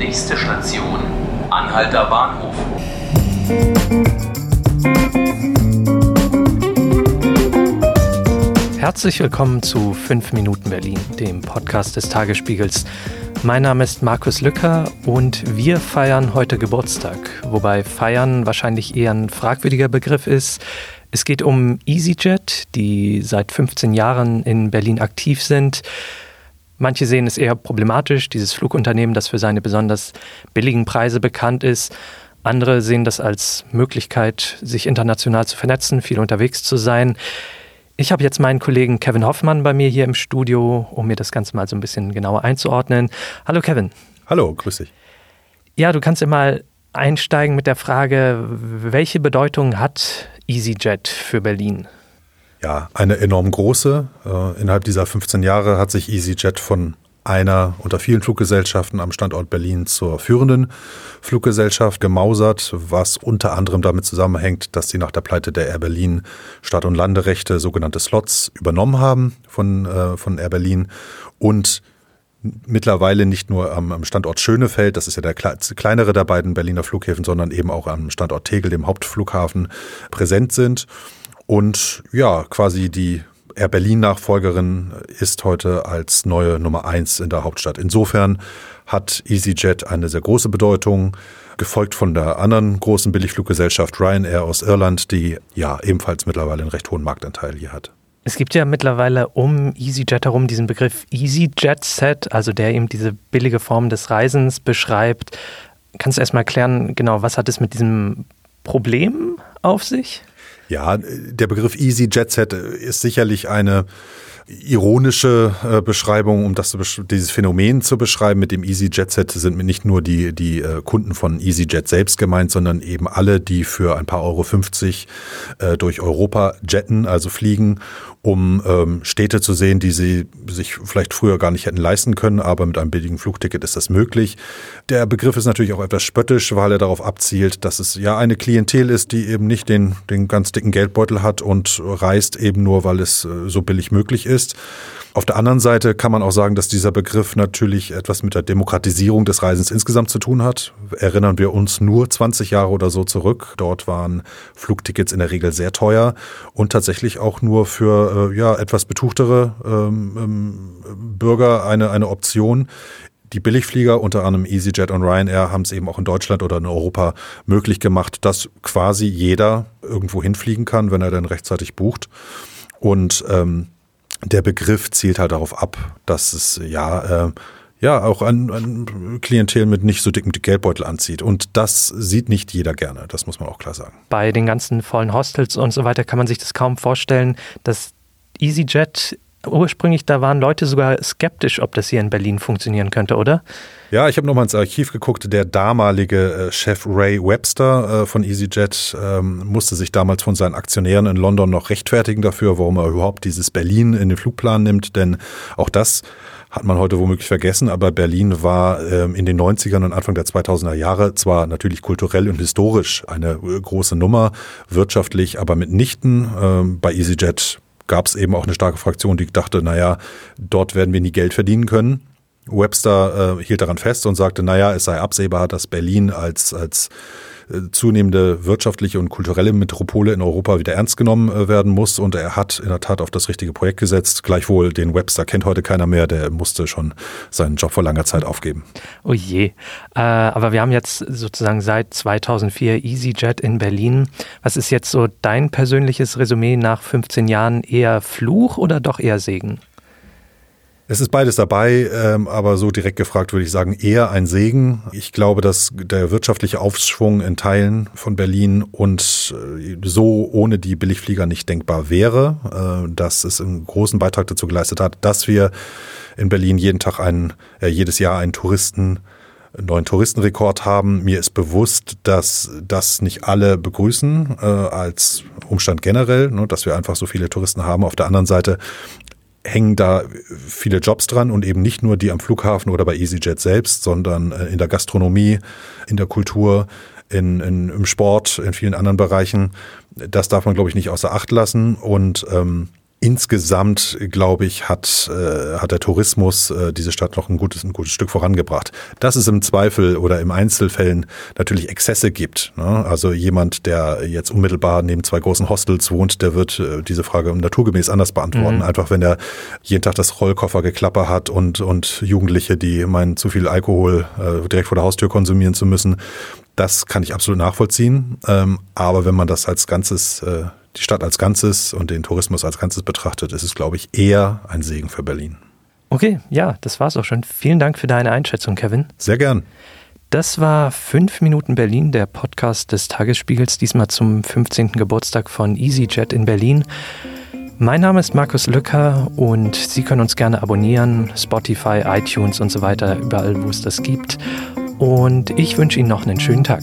Nächste Station, Anhalter Bahnhof. Herzlich willkommen zu 5 Minuten Berlin, dem Podcast des Tagesspiegels. Mein Name ist Markus Lücker und wir feiern heute Geburtstag, wobei feiern wahrscheinlich eher ein fragwürdiger Begriff ist. Es geht um EasyJet, die seit 15 Jahren in Berlin aktiv sind. Manche sehen es eher problematisch, dieses Flugunternehmen, das für seine besonders billigen Preise bekannt ist. Andere sehen das als Möglichkeit, sich international zu vernetzen, viel unterwegs zu sein. Ich habe jetzt meinen Kollegen Kevin Hoffmann bei mir hier im Studio, um mir das Ganze mal so ein bisschen genauer einzuordnen. Hallo Kevin. Hallo, grüß dich. Ja, du kannst ja mal einsteigen mit der Frage, welche Bedeutung hat EasyJet für Berlin? Ja, eine enorm große. Äh, innerhalb dieser 15 Jahre hat sich EasyJet von einer unter vielen Fluggesellschaften am Standort Berlin zur führenden Fluggesellschaft gemausert, was unter anderem damit zusammenhängt, dass sie nach der Pleite der Air Berlin Start- und Landerechte, sogenannte Slots, übernommen haben von, äh, von Air Berlin und mittlerweile nicht nur am, am Standort Schönefeld, das ist ja der kleinere der beiden Berliner Flughäfen, sondern eben auch am Standort Tegel, dem Hauptflughafen, präsent sind. Und ja, quasi die Air Berlin-Nachfolgerin ist heute als neue Nummer eins in der Hauptstadt. Insofern hat EasyJet eine sehr große Bedeutung, gefolgt von der anderen großen Billigfluggesellschaft Ryanair aus Irland, die ja ebenfalls mittlerweile einen recht hohen Marktanteil hier hat. Es gibt ja mittlerweile um EasyJet herum diesen Begriff EasyJet Set, also der eben diese billige Form des Reisens beschreibt. Kannst du erstmal erklären, genau, was hat es mit diesem Problem auf sich? Ja, der Begriff Easy Jet Set ist sicherlich eine ironische äh, Beschreibung, um das dieses Phänomen zu beschreiben. Mit dem EasyJet Set sind nicht nur die, die äh, Kunden von EasyJet selbst gemeint, sondern eben alle, die für ein paar Euro 50 äh, durch Europa jetten, also fliegen um ähm, Städte zu sehen, die sie sich vielleicht früher gar nicht hätten leisten können, aber mit einem billigen Flugticket ist das möglich. Der Begriff ist natürlich auch etwas spöttisch, weil er darauf abzielt, dass es ja eine Klientel ist, die eben nicht den, den ganz dicken Geldbeutel hat und reist eben nur, weil es äh, so billig möglich ist. Auf der anderen Seite kann man auch sagen, dass dieser Begriff natürlich etwas mit der Demokratisierung des Reisens insgesamt zu tun hat. Erinnern wir uns nur 20 Jahre oder so zurück. Dort waren Flugtickets in der Regel sehr teuer und tatsächlich auch nur für äh, ja, etwas betuchtere ähm, ähm, Bürger eine, eine Option. Die Billigflieger, unter anderem EasyJet und Ryanair, haben es eben auch in Deutschland oder in Europa möglich gemacht, dass quasi jeder irgendwo hinfliegen kann, wenn er dann rechtzeitig bucht. Und ähm, der Begriff zielt halt darauf ab, dass es ja äh, ja auch ein, ein Klientel mit nicht so dicken Geldbeutel anzieht. Und das sieht nicht jeder gerne, das muss man auch klar sagen. Bei den ganzen vollen Hostels und so weiter kann man sich das kaum vorstellen, dass EasyJet ursprünglich, da waren Leute sogar skeptisch, ob das hier in Berlin funktionieren könnte, oder? Ja, ich habe nochmal ins Archiv geguckt. Der damalige äh, Chef Ray Webster äh, von EasyJet ähm, musste sich damals von seinen Aktionären in London noch rechtfertigen dafür, warum er überhaupt dieses Berlin in den Flugplan nimmt. Denn auch das hat man heute womöglich vergessen, aber Berlin war ähm, in den 90ern und Anfang der 2000er Jahre zwar natürlich kulturell und historisch eine äh, große Nummer, wirtschaftlich aber mitnichten. Ähm, bei EasyJet gab es eben auch eine starke Fraktion, die dachte, naja, dort werden wir nie Geld verdienen können. Webster äh, hielt daran fest und sagte, naja, es sei absehbar, dass Berlin als, als äh, zunehmende wirtschaftliche und kulturelle Metropole in Europa wieder ernst genommen äh, werden muss. Und er hat in der Tat auf das richtige Projekt gesetzt. Gleichwohl, den Webster kennt heute keiner mehr. Der musste schon seinen Job vor langer Zeit aufgeben. Oh je. Äh, aber wir haben jetzt sozusagen seit 2004 EasyJet in Berlin. Was ist jetzt so dein persönliches Resümee nach 15 Jahren? Eher Fluch oder doch eher Segen? Es ist beides dabei, ähm, aber so direkt gefragt würde ich sagen, eher ein Segen. Ich glaube, dass der wirtschaftliche Aufschwung in Teilen von Berlin und äh, so ohne die Billigflieger nicht denkbar wäre, äh, dass es einen großen Beitrag dazu geleistet hat, dass wir in Berlin jeden Tag einen, äh, jedes Jahr einen Touristen neuen Touristenrekord haben. Mir ist bewusst, dass das nicht alle begrüßen äh, als Umstand generell, ne, dass wir einfach so viele Touristen haben. Auf der anderen Seite hängen da viele Jobs dran und eben nicht nur die am Flughafen oder bei EasyJet selbst, sondern äh, in der Gastronomie, in der Kultur, in, in, im Sport, in vielen anderen Bereichen. Das darf man, glaube ich, nicht außer Acht lassen. Und ähm, insgesamt, glaube ich, hat, äh, hat der Tourismus äh, diese Stadt noch ein gutes, ein gutes Stück vorangebracht. Dass es im Zweifel oder im Einzelfällen natürlich Exzesse gibt. Ne? Also jemand, der jetzt unmittelbar neben zwei großen Hostels wohnt, der wird äh, diese Frage naturgemäß anders beantworten. Mhm. Einfach wenn er jeden Tag das Rollkoffergeklapper hat und, und Jugendliche, die meinen, zu viel Alkohol äh, direkt vor der Haustür konsumieren zu müssen. Das kann ich absolut nachvollziehen. Ähm, aber wenn man das als Ganzes äh, die Stadt als Ganzes und den Tourismus als Ganzes betrachtet, ist es, glaube ich, eher ein Segen für Berlin. Okay, ja, das war's auch schon. Vielen Dank für deine Einschätzung, Kevin. Sehr gern. Das war 5 Minuten Berlin, der Podcast des Tagesspiegels, diesmal zum 15. Geburtstag von EasyJet in Berlin. Mein Name ist Markus Lücker und Sie können uns gerne abonnieren, Spotify, iTunes und so weiter, überall, wo es das gibt. Und ich wünsche Ihnen noch einen schönen Tag.